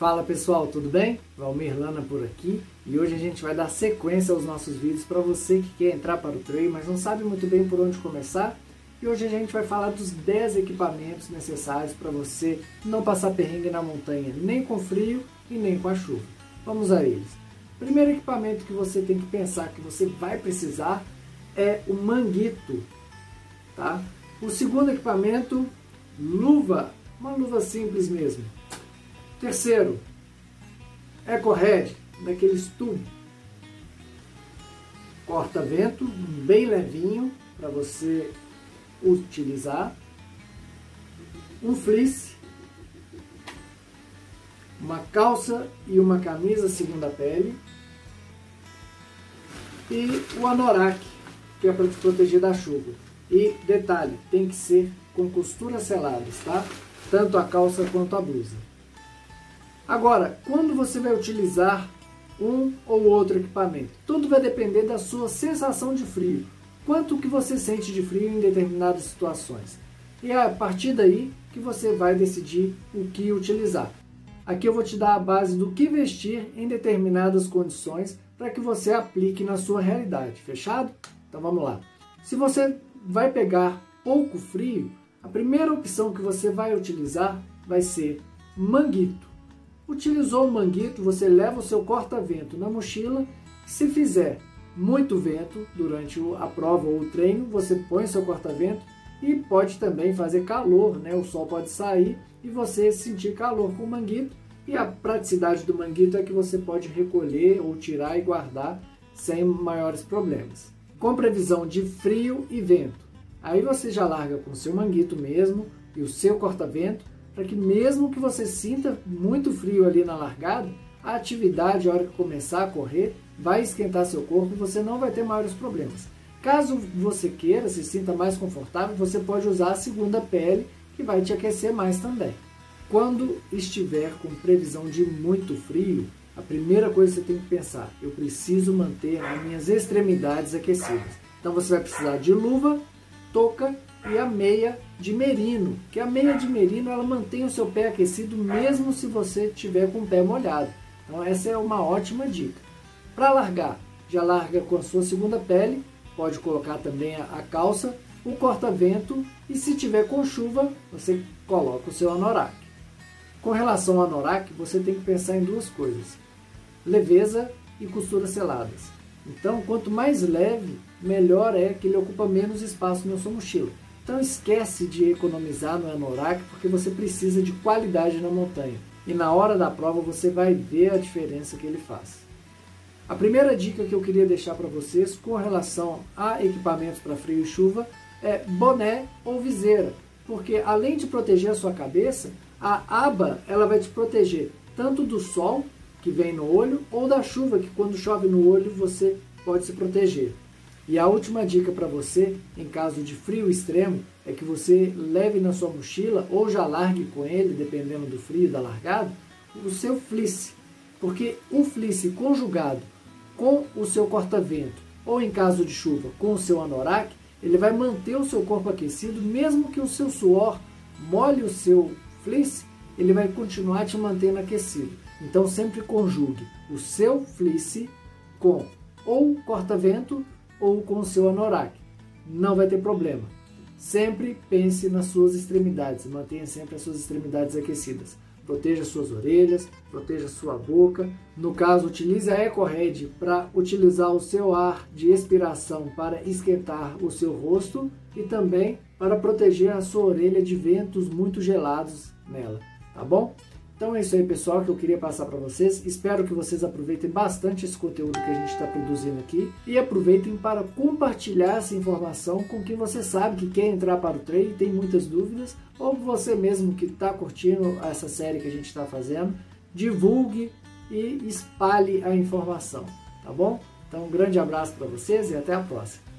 Fala pessoal, tudo bem? Valmir Lana por aqui e hoje a gente vai dar sequência aos nossos vídeos para você que quer entrar para o trail, mas não sabe muito bem por onde começar. E hoje a gente vai falar dos 10 equipamentos necessários para você não passar perrengue na montanha, nem com frio e nem com a chuva. Vamos a eles. Primeiro equipamento que você tem que pensar que você vai precisar é o manguito. Tá? O segundo equipamento, luva, uma luva simples mesmo Terceiro, EcoRed, daqueles tubos. Corta-vento, bem levinho para você utilizar. Um fleece, uma calça e uma camisa segunda pele. E o anorak, que é para te proteger da chuva. E detalhe, tem que ser com costuras seladas, tá? Tanto a calça quanto a blusa. Agora, quando você vai utilizar um ou outro equipamento? Tudo vai depender da sua sensação de frio. Quanto que você sente de frio em determinadas situações. E é a partir daí que você vai decidir o que utilizar. Aqui eu vou te dar a base do que vestir em determinadas condições para que você aplique na sua realidade. Fechado? Então vamos lá. Se você vai pegar pouco frio, a primeira opção que você vai utilizar vai ser manguito. Utilizou o manguito, você leva o seu corta-vento na mochila. Se fizer muito vento durante a prova ou o treino, você põe seu corta-vento e pode também fazer calor, né? O sol pode sair e você sentir calor com o manguito. E a praticidade do manguito é que você pode recolher ou tirar e guardar sem maiores problemas. Com previsão de frio e vento. Aí você já larga com seu manguito mesmo e o seu corta-vento para que mesmo que você sinta muito frio ali na largada, a atividade, a hora que começar a correr, vai esquentar seu corpo e você não vai ter maiores problemas. Caso você queira, se sinta mais confortável, você pode usar a segunda pele, que vai te aquecer mais também. Quando estiver com previsão de muito frio, a primeira coisa que você tem que pensar, eu preciso manter as minhas extremidades aquecidas. Então você vai precisar de luva, touca e a meia de merino, que a meia de merino ela mantém o seu pé aquecido mesmo se você tiver com o pé molhado. Então essa é uma ótima dica. Para largar, já larga com a sua segunda pele, pode colocar também a, calça, o corta-vento e se tiver com chuva, você coloca o seu anorak. Com relação ao anorak, você tem que pensar em duas coisas: leveza e costuras seladas. Então, quanto mais leve, melhor é que ele ocupa menos espaço na sua mochila. Então esquece de economizar no anorak porque você precisa de qualidade na montanha. E na hora da prova você vai ver a diferença que ele faz. A primeira dica que eu queria deixar para vocês com relação a equipamentos para frio e chuva é boné ou viseira, porque além de proteger a sua cabeça, a aba ela vai te proteger tanto do sol que vem no olho ou da chuva que quando chove no olho você pode se proteger. E a última dica para você, em caso de frio extremo, é que você leve na sua mochila ou já largue com ele, dependendo do frio da largada, o seu fleece. Porque o fleece conjugado com o seu corta-vento ou em caso de chuva com o seu anorak, ele vai manter o seu corpo aquecido, mesmo que o seu suor molhe o seu fleece, ele vai continuar te mantendo aquecido. Então sempre conjugue o seu fleece com ou corta-vento ou com o seu anorak. Não vai ter problema. Sempre pense nas suas extremidades, mantenha sempre as suas extremidades aquecidas. Proteja suas orelhas, proteja sua boca. No caso, utilize a EcoRed para utilizar o seu ar de expiração para esquentar o seu rosto e também para proteger a sua orelha de ventos muito gelados nela, tá bom? Então é isso aí, pessoal, que eu queria passar para vocês. Espero que vocês aproveitem bastante esse conteúdo que a gente está produzindo aqui e aproveitem para compartilhar essa informação com quem você sabe que quer entrar para o trail e tem muitas dúvidas, ou você mesmo que está curtindo essa série que a gente está fazendo, divulgue e espalhe a informação, tá bom? Então um grande abraço para vocês e até a próxima.